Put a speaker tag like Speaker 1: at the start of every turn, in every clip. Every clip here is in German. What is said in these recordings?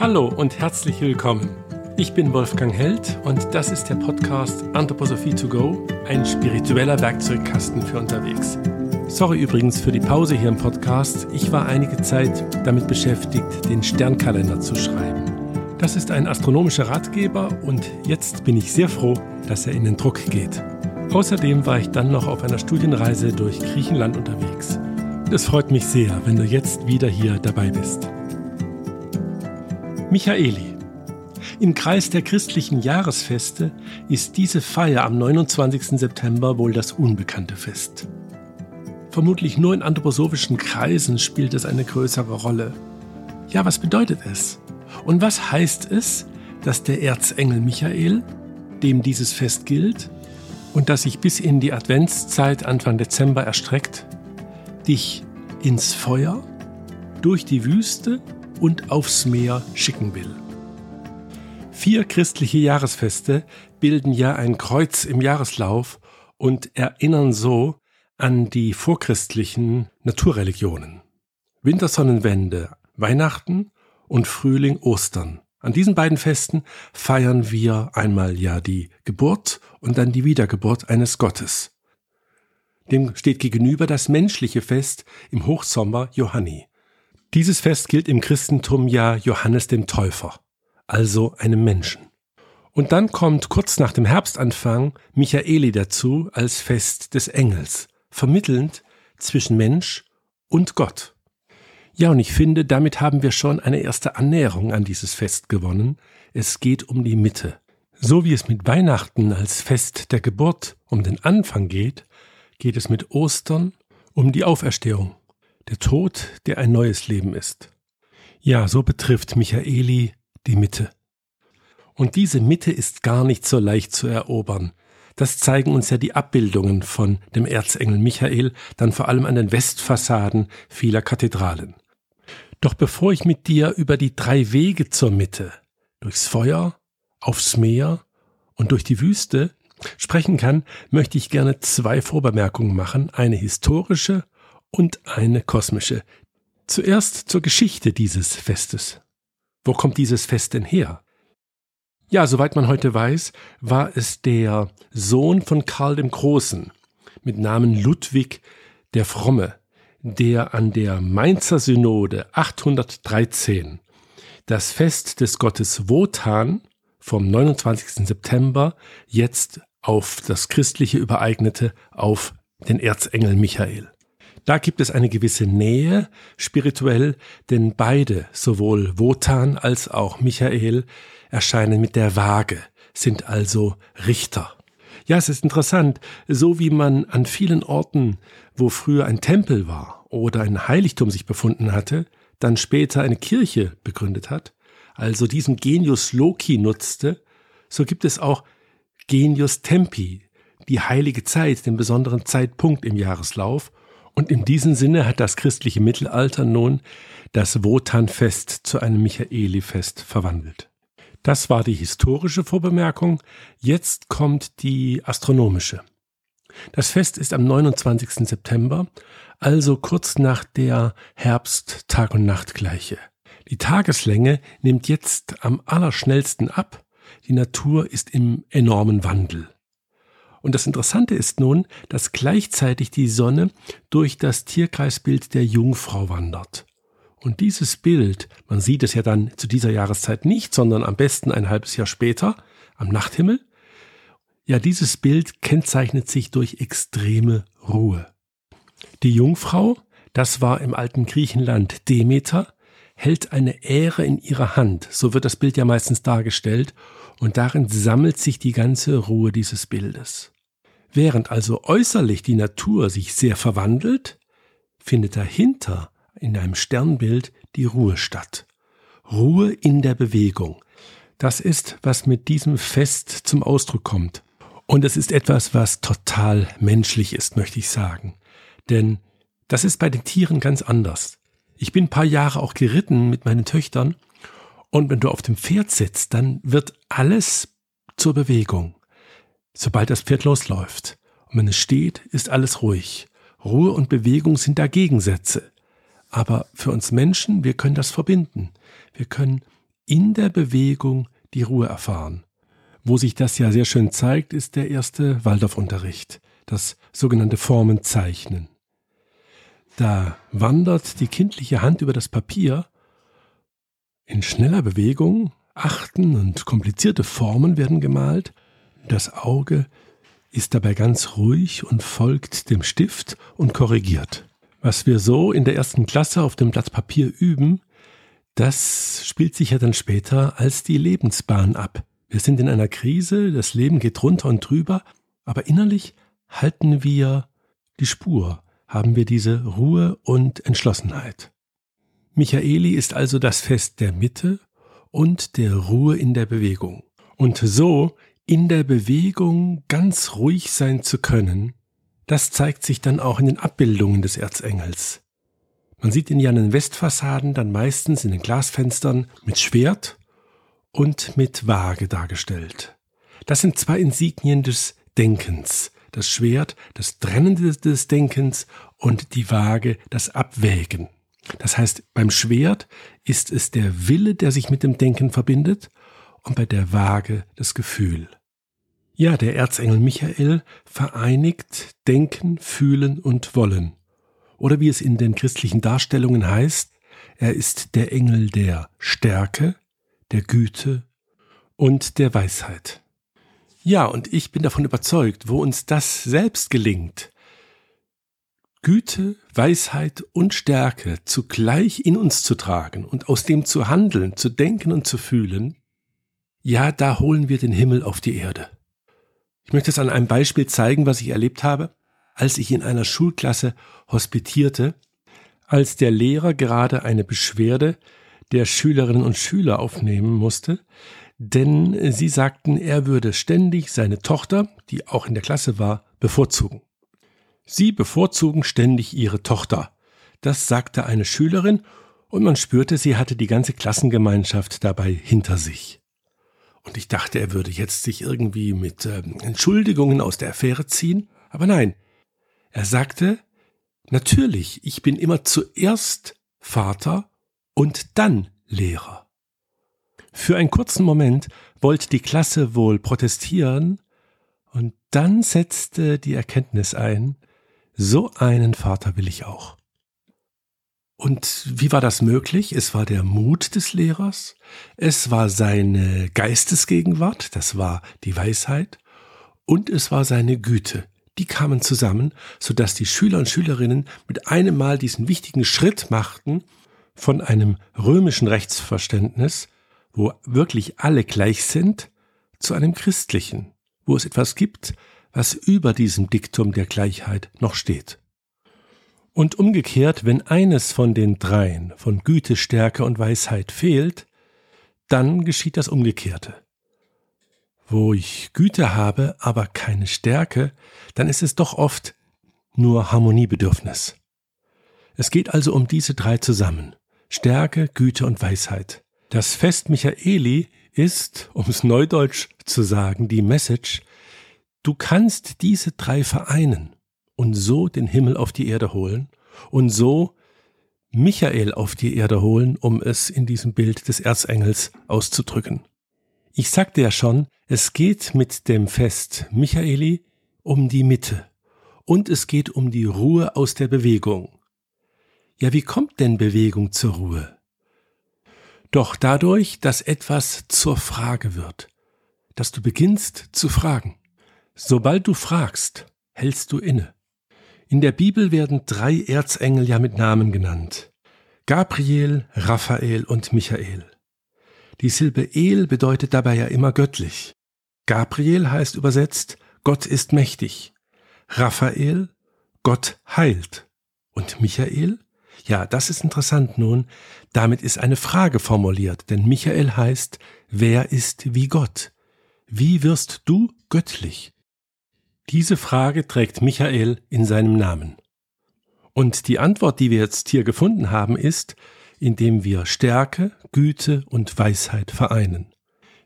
Speaker 1: Hallo und herzlich willkommen. Ich bin Wolfgang Held und das ist der Podcast Anthroposophie to go, ein spiritueller Werkzeugkasten für unterwegs. Sorry übrigens für die Pause hier im Podcast. Ich war einige Zeit damit beschäftigt, den Sternkalender zu schreiben. Das ist ein astronomischer Ratgeber und jetzt bin ich sehr froh, dass er in den Druck geht. Außerdem war ich dann noch auf einer Studienreise durch Griechenland unterwegs. Es freut mich sehr, wenn du jetzt wieder hier dabei bist. Michaeli. Im Kreis der christlichen Jahresfeste ist diese Feier am 29. September wohl das unbekannte Fest. Vermutlich nur in anthroposophischen Kreisen spielt es eine größere Rolle. Ja, was bedeutet es? Und was heißt es, dass der Erzengel Michael, dem dieses Fest gilt und das sich bis in die Adventszeit Anfang Dezember erstreckt, dich ins Feuer, durch die Wüste und aufs Meer schicken will? Vier christliche Jahresfeste bilden ja ein Kreuz im Jahreslauf und erinnern so an die vorchristlichen Naturreligionen. Wintersonnenwende, Weihnachten und Frühling, Ostern. An diesen beiden Festen feiern wir einmal ja die Geburt und dann die Wiedergeburt eines Gottes. Dem steht gegenüber das menschliche Fest im Hochsommer Johanni. Dieses Fest gilt im Christentum ja Johannes dem Täufer, also einem Menschen. Und dann kommt kurz nach dem Herbstanfang Michaeli dazu als Fest des Engels, vermittelnd zwischen Mensch und Gott. Ja, und ich finde, damit haben wir schon eine erste Annäherung an dieses Fest gewonnen. Es geht um die Mitte. So wie es mit Weihnachten als Fest der Geburt um den Anfang geht, geht es mit Ostern um die Auferstehung der Tod, der ein neues Leben ist. Ja, so betrifft Michaeli die Mitte. Und diese Mitte ist gar nicht so leicht zu erobern. Das zeigen uns ja die Abbildungen von dem Erzengel Michael, dann vor allem an den Westfassaden vieler Kathedralen. Doch bevor ich mit dir über die drei Wege zur Mitte, durchs Feuer, aufs Meer und durch die Wüste sprechen kann, möchte ich gerne zwei Vorbemerkungen machen, eine historische und eine kosmische. Zuerst zur Geschichte dieses Festes. Wo kommt dieses Fest denn her? Ja, soweit man heute weiß, war es der Sohn von Karl dem Großen mit Namen Ludwig der Fromme, der an der Mainzer Synode 813 das Fest des Gottes Wotan vom 29. September jetzt auf das Christliche übereignete, auf den Erzengel Michael. Da gibt es eine gewisse Nähe spirituell, denn beide, sowohl Wotan als auch Michael, erscheinen mit der Waage, sind also Richter. Ja, es ist interessant, so wie man an vielen Orten, wo früher ein Tempel war oder ein Heiligtum sich befunden hatte, dann später eine Kirche begründet hat, also diesen Genius Loki nutzte, so gibt es auch Genius Tempi, die heilige Zeit, den besonderen Zeitpunkt im Jahreslauf, und in diesem Sinne hat das christliche Mittelalter nun das Wotanfest zu einem Michaelifest verwandelt. Das war die historische Vorbemerkung. Jetzt kommt die astronomische. Das Fest ist am 29. September, also kurz nach der Herbst-Tag- und Nachtgleiche. Die Tageslänge nimmt jetzt am allerschnellsten ab. Die Natur ist im enormen Wandel. Und das Interessante ist nun, dass gleichzeitig die Sonne durch das Tierkreisbild der Jungfrau wandert. Und dieses Bild, man sieht es ja dann zu dieser Jahreszeit nicht, sondern am besten ein halbes Jahr später am Nachthimmel, ja, dieses Bild kennzeichnet sich durch extreme Ruhe. Die Jungfrau, das war im alten Griechenland Demeter, hält eine Ähre in ihrer Hand, so wird das Bild ja meistens dargestellt, und darin sammelt sich die ganze Ruhe dieses Bildes. Während also äußerlich die Natur sich sehr verwandelt, findet dahinter in einem Sternbild die Ruhe statt. Ruhe in der Bewegung. Das ist, was mit diesem Fest zum Ausdruck kommt. Und es ist etwas, was total menschlich ist, möchte ich sagen. Denn das ist bei den Tieren ganz anders. Ich bin ein paar Jahre auch geritten mit meinen Töchtern und wenn du auf dem Pferd sitzt, dann wird alles zur Bewegung, sobald das Pferd losläuft. Und wenn es steht, ist alles ruhig. Ruhe und Bewegung sind da Gegensätze. Aber für uns Menschen, wir können das verbinden. Wir können in der Bewegung die Ruhe erfahren. Wo sich das ja sehr schön zeigt, ist der erste Waldorfunterricht, das sogenannte Formenzeichnen. Da wandert die kindliche Hand über das Papier in schneller Bewegung, Achten und komplizierte Formen werden gemalt, das Auge ist dabei ganz ruhig und folgt dem Stift und korrigiert. Was wir so in der ersten Klasse auf dem Blatt Papier üben, das spielt sich ja dann später als die Lebensbahn ab. Wir sind in einer Krise, das Leben geht runter und drüber, aber innerlich halten wir die Spur, haben wir diese Ruhe und Entschlossenheit. Michaeli ist also das Fest der Mitte und der Ruhe in der Bewegung. Und so in der Bewegung ganz ruhig sein zu können, das zeigt sich dann auch in den Abbildungen des Erzengels. Man sieht ihn ja an den Westfassaden dann meistens in den Glasfenstern mit Schwert und mit Waage dargestellt. Das sind zwei Insignien des Denkens. Das Schwert, das Trennende des Denkens und die Waage, das Abwägen. Das heißt, beim Schwert ist es der Wille, der sich mit dem Denken verbindet, und bei der Waage das Gefühl. Ja, der Erzengel Michael vereinigt Denken, Fühlen und Wollen. Oder wie es in den christlichen Darstellungen heißt, er ist der Engel der Stärke, der Güte und der Weisheit. Ja, und ich bin davon überzeugt, wo uns das selbst gelingt, Güte, Weisheit und Stärke zugleich in uns zu tragen und aus dem zu handeln, zu denken und zu fühlen, ja, da holen wir den Himmel auf die Erde. Ich möchte es an einem Beispiel zeigen, was ich erlebt habe, als ich in einer Schulklasse hospitierte, als der Lehrer gerade eine Beschwerde der Schülerinnen und Schüler aufnehmen musste, denn sie sagten, er würde ständig seine Tochter, die auch in der Klasse war, bevorzugen. Sie bevorzugen ständig ihre Tochter. Das sagte eine Schülerin, und man spürte, sie hatte die ganze Klassengemeinschaft dabei hinter sich. Und ich dachte, er würde jetzt sich irgendwie mit äh, Entschuldigungen aus der Affäre ziehen, aber nein. Er sagte, natürlich, ich bin immer zuerst Vater und dann Lehrer. Für einen kurzen Moment wollte die Klasse wohl protestieren, und dann setzte die Erkenntnis ein, so einen Vater will ich auch. Und wie war das möglich? Es war der Mut des Lehrers, es war seine Geistesgegenwart, das war die Weisheit, und es war seine Güte. Die kamen zusammen, so dass die Schüler und Schülerinnen mit einem Mal diesen wichtigen Schritt machten von einem römischen Rechtsverständnis, wo wirklich alle gleich sind, zu einem christlichen, wo es etwas gibt, was über diesem Diktum der Gleichheit noch steht. Und umgekehrt, wenn eines von den dreien, von Güte, Stärke und Weisheit fehlt, dann geschieht das Umgekehrte. Wo ich Güte habe, aber keine Stärke, dann ist es doch oft nur Harmoniebedürfnis. Es geht also um diese drei zusammen. Stärke, Güte und Weisheit. Das Fest Michaeli ist, um es neudeutsch zu sagen, die Message, Du kannst diese drei vereinen und so den Himmel auf die Erde holen und so Michael auf die Erde holen, um es in diesem Bild des Erzengels auszudrücken. Ich sagte ja schon, es geht mit dem Fest Michaeli um die Mitte und es geht um die Ruhe aus der Bewegung. Ja, wie kommt denn Bewegung zur Ruhe? Doch dadurch, dass etwas zur Frage wird, dass du beginnst zu fragen. Sobald du fragst, hältst du inne. In der Bibel werden drei Erzengel ja mit Namen genannt. Gabriel, Raphael und Michael. Die Silbe El bedeutet dabei ja immer göttlich. Gabriel heißt übersetzt, Gott ist mächtig. Raphael, Gott heilt. Und Michael? Ja, das ist interessant nun. Damit ist eine Frage formuliert, denn Michael heißt, wer ist wie Gott? Wie wirst du göttlich? Diese Frage trägt Michael in seinem Namen. Und die Antwort, die wir jetzt hier gefunden haben, ist, indem wir Stärke, Güte und Weisheit vereinen.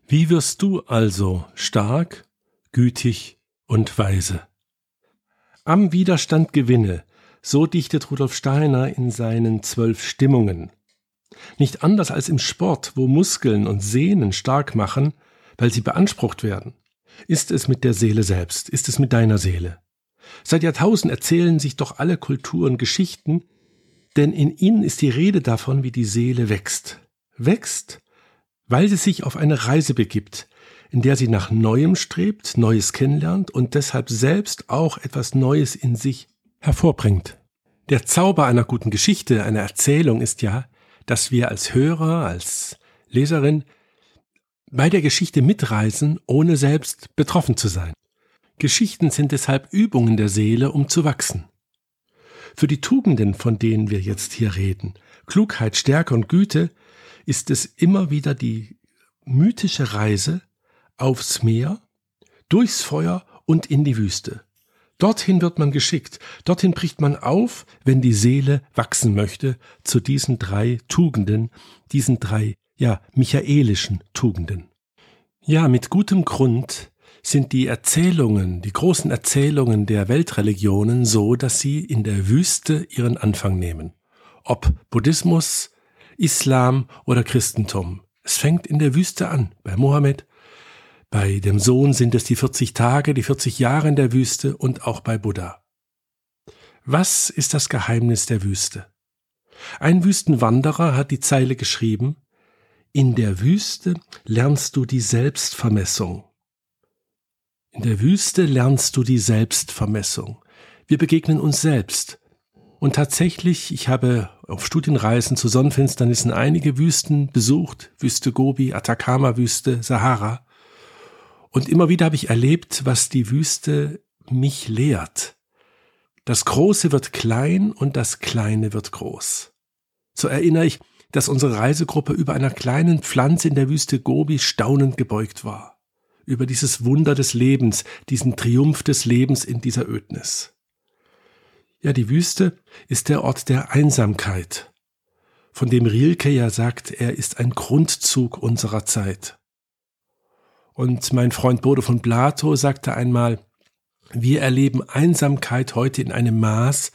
Speaker 1: Wie wirst du also stark, gütig und weise? Am Widerstand gewinne, so dichtet Rudolf Steiner in seinen zwölf Stimmungen. Nicht anders als im Sport, wo Muskeln und Sehnen stark machen, weil sie beansprucht werden. Ist es mit der Seele selbst? Ist es mit deiner Seele? Seit Jahrtausenden erzählen sich doch alle Kulturen Geschichten, denn in ihnen ist die Rede davon, wie die Seele wächst. Wächst, weil sie sich auf eine Reise begibt, in der sie nach Neuem strebt, Neues kennenlernt und deshalb selbst auch etwas Neues in sich hervorbringt. Der Zauber einer guten Geschichte, einer Erzählung ist ja, dass wir als Hörer, als Leserin bei der Geschichte mitreisen, ohne selbst betroffen zu sein. Geschichten sind deshalb Übungen der Seele, um zu wachsen. Für die Tugenden, von denen wir jetzt hier reden, Klugheit, Stärke und Güte, ist es immer wieder die mythische Reise aufs Meer, durchs Feuer und in die Wüste. Dorthin wird man geschickt, dorthin bricht man auf, wenn die Seele wachsen möchte zu diesen drei Tugenden, diesen drei, ja, michaelischen Tugenden. Ja, mit gutem Grund sind die Erzählungen, die großen Erzählungen der Weltreligionen so, dass sie in der Wüste ihren Anfang nehmen. Ob Buddhismus, Islam oder Christentum. Es fängt in der Wüste an, bei Mohammed. Bei dem Sohn sind es die 40 Tage, die 40 Jahre in der Wüste und auch bei Buddha. Was ist das Geheimnis der Wüste? Ein Wüstenwanderer hat die Zeile geschrieben, in der Wüste lernst du die Selbstvermessung. In der Wüste lernst du die Selbstvermessung. Wir begegnen uns selbst. Und tatsächlich, ich habe auf Studienreisen zu Sonnenfinsternissen einige Wüsten besucht, Wüste Gobi, Atacama-Wüste, Sahara. Und immer wieder habe ich erlebt, was die Wüste mich lehrt. Das Große wird klein und das Kleine wird groß. So erinnere ich, dass unsere Reisegruppe über einer kleinen Pflanze in der Wüste Gobi staunend gebeugt war über dieses Wunder des Lebens, diesen Triumph des Lebens in dieser Ödnis. Ja, die Wüste ist der Ort der Einsamkeit, von dem Rilke ja sagt, er ist ein Grundzug unserer Zeit. Und mein Freund Bode von Plato sagte einmal, wir erleben Einsamkeit heute in einem Maß,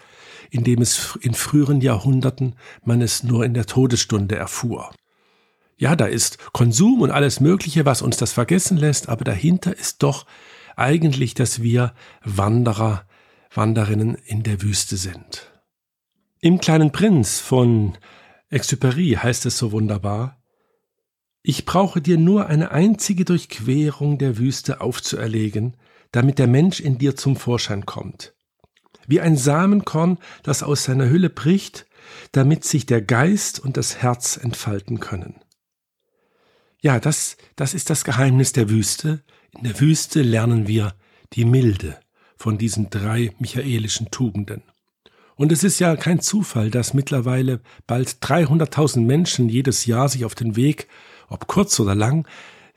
Speaker 1: in dem es in früheren Jahrhunderten man es nur in der Todesstunde erfuhr. Ja, da ist Konsum und alles Mögliche, was uns das vergessen lässt, aber dahinter ist doch eigentlich, dass wir Wanderer, Wanderinnen in der Wüste sind. Im kleinen Prinz von Exupéry heißt es so wunderbar, ich brauche dir nur eine einzige Durchquerung der Wüste aufzuerlegen, damit der Mensch in dir zum Vorschein kommt. Wie ein Samenkorn, das aus seiner Hülle bricht, damit sich der Geist und das Herz entfalten können. Ja, das, das ist das Geheimnis der Wüste. In der Wüste lernen wir die Milde von diesen drei michaelischen Tugenden. Und es ist ja kein Zufall, dass mittlerweile bald 300.000 Menschen jedes Jahr sich auf den Weg, ob kurz oder lang,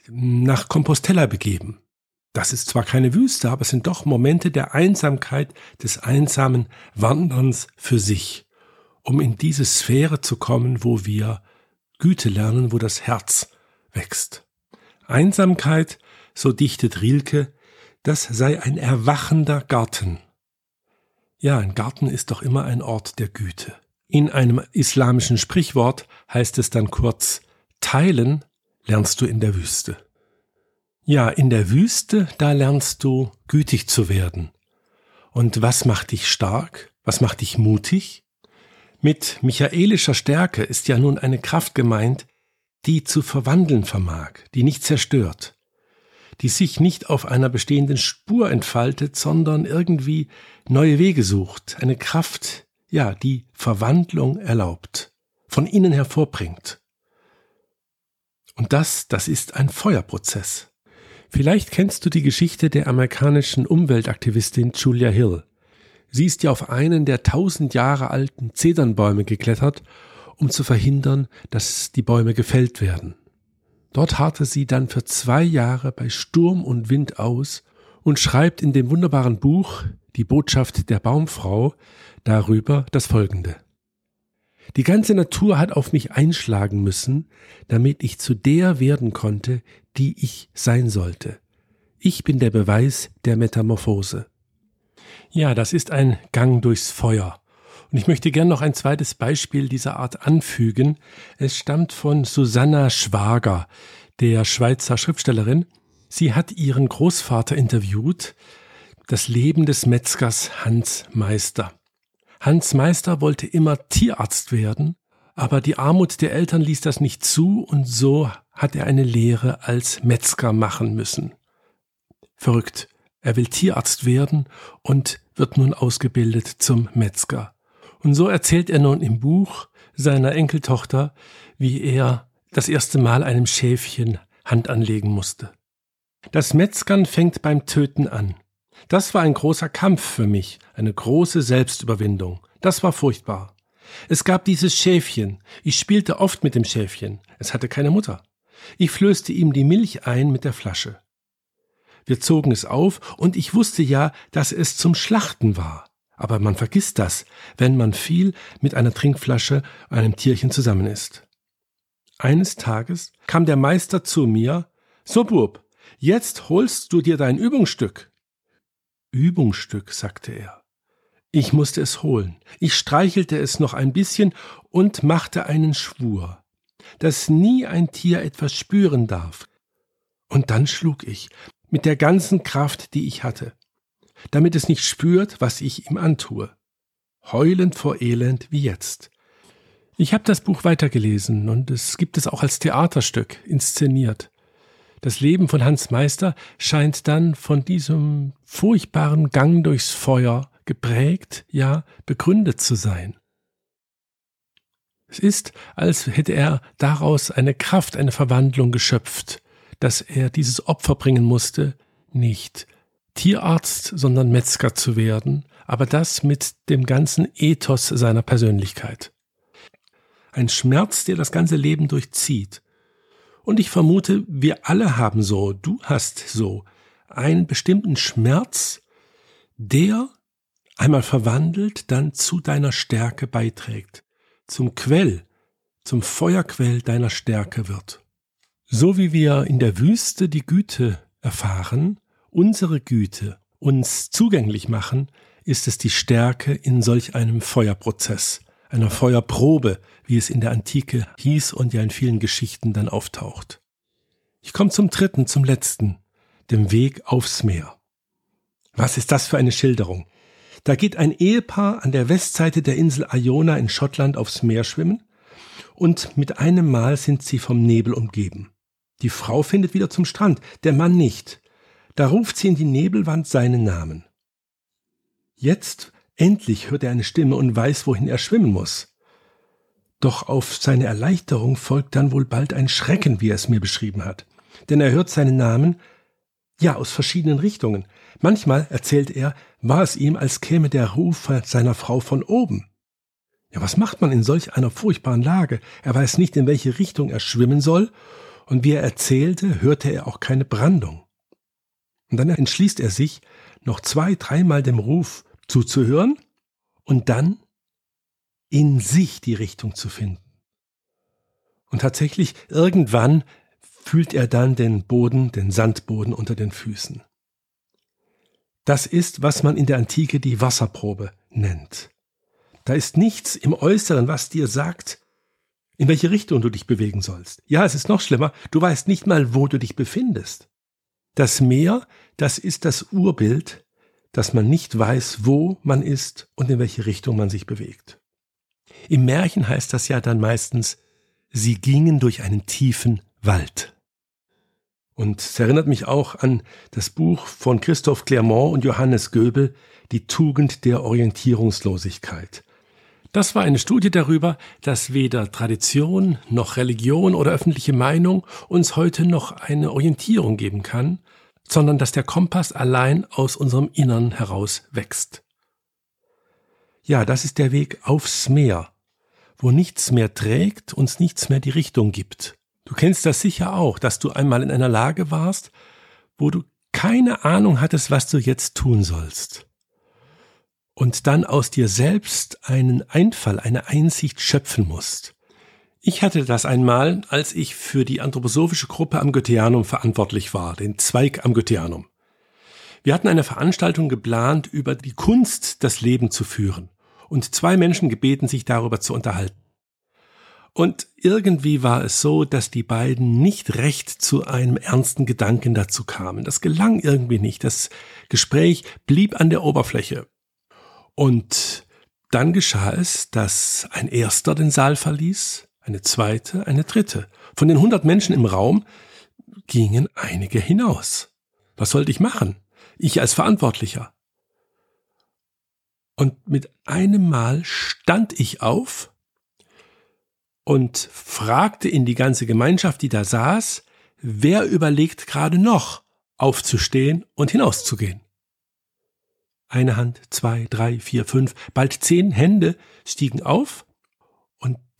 Speaker 1: nach Compostella begeben. Das ist zwar keine Wüste, aber es sind doch Momente der Einsamkeit, des einsamen Wanderns für sich, um in diese Sphäre zu kommen, wo wir Güte lernen, wo das Herz wächst. Einsamkeit, so dichtet Rilke, das sei ein erwachender Garten. Ja, ein Garten ist doch immer ein Ort der Güte. In einem islamischen Sprichwort heißt es dann kurz, teilen lernst du in der Wüste. Ja, in der Wüste, da lernst du gütig zu werden. Und was macht dich stark? Was macht dich mutig? Mit michaelischer Stärke ist ja nun eine Kraft gemeint, die zu verwandeln vermag, die nicht zerstört, die sich nicht auf einer bestehenden Spur entfaltet, sondern irgendwie neue Wege sucht, eine Kraft, ja, die Verwandlung erlaubt, von innen hervorbringt. Und das, das ist ein Feuerprozess. Vielleicht kennst du die Geschichte der amerikanischen Umweltaktivistin Julia Hill. Sie ist ja auf einen der tausend Jahre alten Zedernbäume geklettert um zu verhindern, dass die Bäume gefällt werden. Dort harrte sie dann für zwei Jahre bei Sturm und Wind aus und schreibt in dem wunderbaren Buch Die Botschaft der Baumfrau darüber das folgende. Die ganze Natur hat auf mich einschlagen müssen, damit ich zu der werden konnte, die ich sein sollte. Ich bin der Beweis der Metamorphose. Ja, das ist ein Gang durchs Feuer, Und ich möchte gern noch ein zweites Beispiel dieser Art anfügen. Es stammt von Susanna Schwager, der Schweizer Schriftstellerin. Sie hat ihren Großvater interviewt, das Leben des Metzgers Hans Meister. Hans Meister wollte immer Tierarzt werden, aber die Armut der Eltern ließ das nicht zu und so hat er eine Lehre als Metzger machen müssen. Verrückt. Er will Tierarzt werden und wird nun ausgebildet zum Metzger. Und so erzählt er nun im Buch seiner Enkeltochter, wie er das erste Mal einem Schäfchen Hand anlegen musste. Das Metzgern fängt beim Töten an. Das war ein großer Kampf für mich, eine große Selbstüberwindung. Das war furchtbar. Es gab dieses Schäfchen. Ich spielte oft mit dem Schäfchen. Es hatte keine Mutter. Ich flößte ihm die Milch ein mit der Flasche. Wir zogen es auf, und ich wusste ja, dass es zum Schlachten war. Aber man vergisst das, wenn man viel mit einer Trinkflasche einem Tierchen zusammen ist. Eines Tages kam der Meister zu mir, so Bub, jetzt holst du dir dein Übungsstück. Übungsstück, sagte er. Ich musste es holen. Ich streichelte es noch ein bisschen und machte einen Schwur, dass nie ein Tier etwas spüren darf. Und dann schlug ich, mit der ganzen Kraft, die ich hatte damit es nicht spürt, was ich ihm antue. Heulend vor Elend wie jetzt. Ich habe das Buch weitergelesen und es gibt es auch als Theaterstück, inszeniert. Das Leben von Hans Meister scheint dann von diesem furchtbaren Gang durchs Feuer geprägt, ja begründet zu sein. Es ist, als hätte er daraus eine Kraft, eine Verwandlung geschöpft, dass er dieses Opfer bringen musste, nicht Tierarzt, sondern Metzger zu werden, aber das mit dem ganzen Ethos seiner Persönlichkeit. Ein Schmerz, der das ganze Leben durchzieht. Und ich vermute, wir alle haben so, du hast so, einen bestimmten Schmerz, der einmal verwandelt, dann zu deiner Stärke beiträgt, zum Quell, zum Feuerquell deiner Stärke wird. So wie wir in der Wüste die Güte erfahren, unsere Güte uns zugänglich machen, ist es die Stärke in solch einem Feuerprozess, einer Feuerprobe, wie es in der Antike hieß und ja in vielen Geschichten dann auftaucht. Ich komme zum dritten, zum letzten, dem Weg aufs Meer. Was ist das für eine Schilderung? Da geht ein Ehepaar an der Westseite der Insel Iona in Schottland aufs Meer schwimmen und mit einem Mal sind sie vom Nebel umgeben. Die Frau findet wieder zum Strand, der Mann nicht. Da ruft sie in die Nebelwand seinen Namen. Jetzt endlich hört er eine Stimme und weiß, wohin er schwimmen muss. Doch auf seine Erleichterung folgt dann wohl bald ein Schrecken, wie er es mir beschrieben hat. Denn er hört seinen Namen, ja, aus verschiedenen Richtungen. Manchmal, erzählt er, war es ihm, als käme der Ruf seiner Frau von oben. Ja, was macht man in solch einer furchtbaren Lage? Er weiß nicht, in welche Richtung er schwimmen soll, und wie er erzählte, hörte er auch keine Brandung. Und dann entschließt er sich, noch zwei, dreimal dem Ruf zuzuhören und dann in sich die Richtung zu finden. Und tatsächlich, irgendwann fühlt er dann den Boden, den Sandboden unter den Füßen. Das ist, was man in der Antike die Wasserprobe nennt. Da ist nichts im Äußeren, was dir sagt, in welche Richtung du dich bewegen sollst. Ja, es ist noch schlimmer, du weißt nicht mal, wo du dich befindest. Das Meer, das ist das Urbild, dass man nicht weiß, wo man ist und in welche Richtung man sich bewegt. Im Märchen heißt das ja dann meistens, sie gingen durch einen tiefen Wald. Und es erinnert mich auch an das Buch von Christoph Clermont und Johannes Göbel, Die Tugend der Orientierungslosigkeit. Das war eine Studie darüber, dass weder Tradition noch Religion oder öffentliche Meinung uns heute noch eine Orientierung geben kann, sondern dass der Kompass allein aus unserem Innern heraus wächst. Ja, das ist der Weg aufs Meer, wo nichts mehr trägt, uns nichts mehr die Richtung gibt. Du kennst das sicher auch, dass du einmal in einer Lage warst, wo du keine Ahnung hattest, was du jetzt tun sollst und dann aus dir selbst einen Einfall, eine Einsicht schöpfen musst. Ich hatte das einmal, als ich für die anthroposophische Gruppe am Goetheanum verantwortlich war, den Zweig am Goetheanum. Wir hatten eine Veranstaltung geplant über die Kunst, das Leben zu führen. und zwei Menschen gebeten, sich darüber zu unterhalten. Und irgendwie war es so, dass die beiden nicht recht zu einem ernsten Gedanken dazu kamen. Das gelang irgendwie nicht. Das Gespräch blieb an der Oberfläche. Und dann geschah es, dass ein erster den Saal verließ, eine zweite, eine dritte. Von den hundert Menschen im Raum gingen einige hinaus. Was sollte ich machen? Ich als Verantwortlicher. Und mit einem Mal stand ich auf und fragte in die ganze Gemeinschaft, die da saß, wer überlegt gerade noch, aufzustehen und hinauszugehen. Eine Hand, zwei, drei, vier, fünf, bald zehn Hände stiegen auf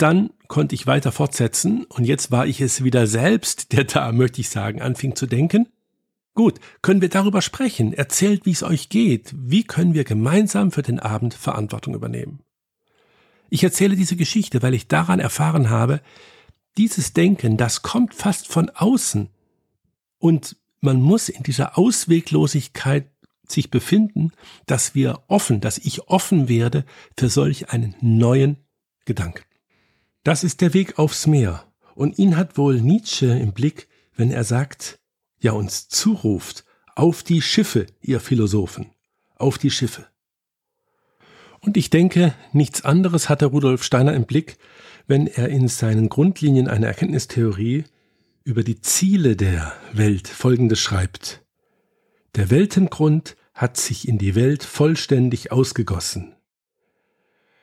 Speaker 1: dann konnte ich weiter fortsetzen und jetzt war ich es wieder selbst, der da, möchte ich sagen, anfing zu denken. Gut, können wir darüber sprechen? Erzählt, wie es euch geht. Wie können wir gemeinsam für den Abend Verantwortung übernehmen? Ich erzähle diese Geschichte, weil ich daran erfahren habe, dieses Denken, das kommt fast von außen. Und man muss in dieser Ausweglosigkeit sich befinden, dass wir offen, dass ich offen werde für solch einen neuen Gedanken. Das ist der Weg aufs Meer. Und ihn hat wohl Nietzsche im Blick, wenn er sagt, ja uns zuruft, auf die Schiffe, ihr Philosophen, auf die Schiffe. Und ich denke, nichts anderes hatte Rudolf Steiner im Blick, wenn er in seinen Grundlinien einer Erkenntnistheorie über die Ziele der Welt Folgendes schreibt. Der Weltengrund hat sich in die Welt vollständig ausgegossen.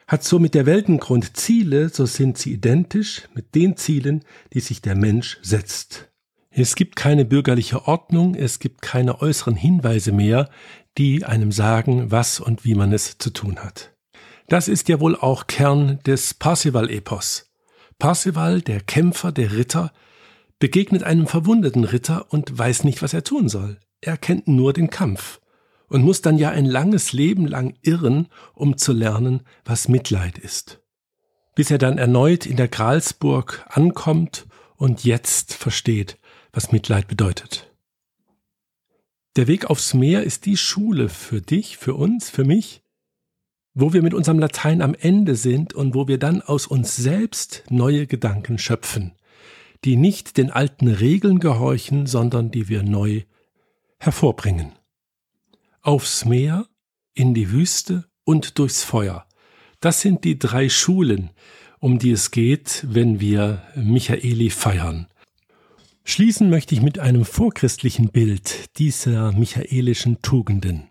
Speaker 1: Hat somit der Weltengrund Ziele, so sind sie identisch mit den Zielen, die sich der Mensch setzt. Es gibt keine bürgerliche Ordnung, es gibt keine äußeren Hinweise mehr, die einem sagen, was und wie man es zu tun hat. Das ist ja wohl auch Kern des Parsival-Epos. Parsival, der Kämpfer, der Ritter, begegnet einem verwundeten Ritter und weiß nicht, was er tun soll. Er kennt nur den Kampf und muss dann ja ein langes Leben lang irren, um zu lernen, was Mitleid ist. Bis er dann erneut in der Gralsburg ankommt und jetzt versteht, was Mitleid bedeutet. Der Weg aufs Meer ist die Schule für dich, für uns, für mich, wo wir mit unserem Latein am Ende sind und wo wir dann aus uns selbst neue Gedanken schöpfen, die nicht den alten Regeln gehorchen, sondern die wir neu hervorbringen aufs Meer, in die Wüste und durchs Feuer. Das sind die drei Schulen, um die es geht, wenn wir Michaeli feiern. Schließen möchte ich mit einem vorchristlichen Bild dieser michaelischen Tugenden.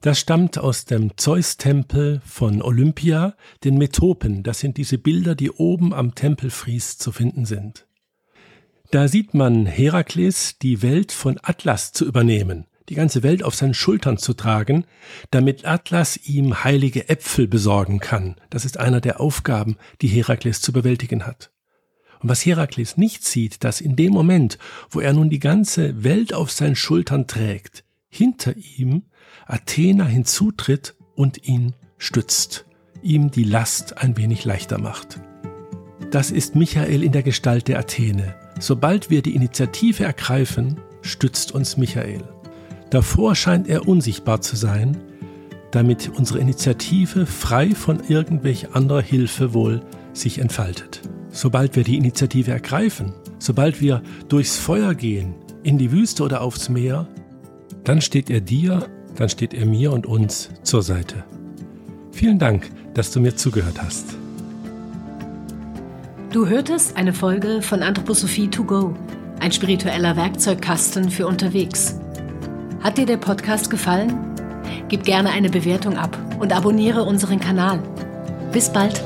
Speaker 1: Das stammt aus dem Zeus-Tempel von Olympia, den Metopen. Das sind diese Bilder, die oben am Tempelfries zu finden sind. Da sieht man Herakles, die Welt von Atlas zu übernehmen die ganze Welt auf seinen Schultern zu tragen, damit Atlas ihm heilige Äpfel besorgen kann. Das ist einer der Aufgaben, die Herakles zu bewältigen hat. Und was Herakles nicht sieht, dass in dem Moment, wo er nun die ganze Welt auf seinen Schultern trägt, hinter ihm Athena hinzutritt und ihn stützt, ihm die Last ein wenig leichter macht. Das ist Michael in der Gestalt der Athene. Sobald wir die Initiative ergreifen, stützt uns Michael. Davor scheint er unsichtbar zu sein, damit unsere Initiative frei von irgendwelch anderer Hilfe wohl sich entfaltet. Sobald wir die Initiative ergreifen, sobald wir durchs Feuer gehen, in die Wüste oder aufs Meer, dann steht er dir, dann steht er mir und uns zur Seite. Vielen Dank, dass du mir zugehört hast.
Speaker 2: Du hörtest eine Folge von Anthroposophie to go, ein spiritueller Werkzeugkasten für unterwegs. Hat dir der Podcast gefallen? Gib gerne eine Bewertung ab und abonniere unseren Kanal. Bis bald!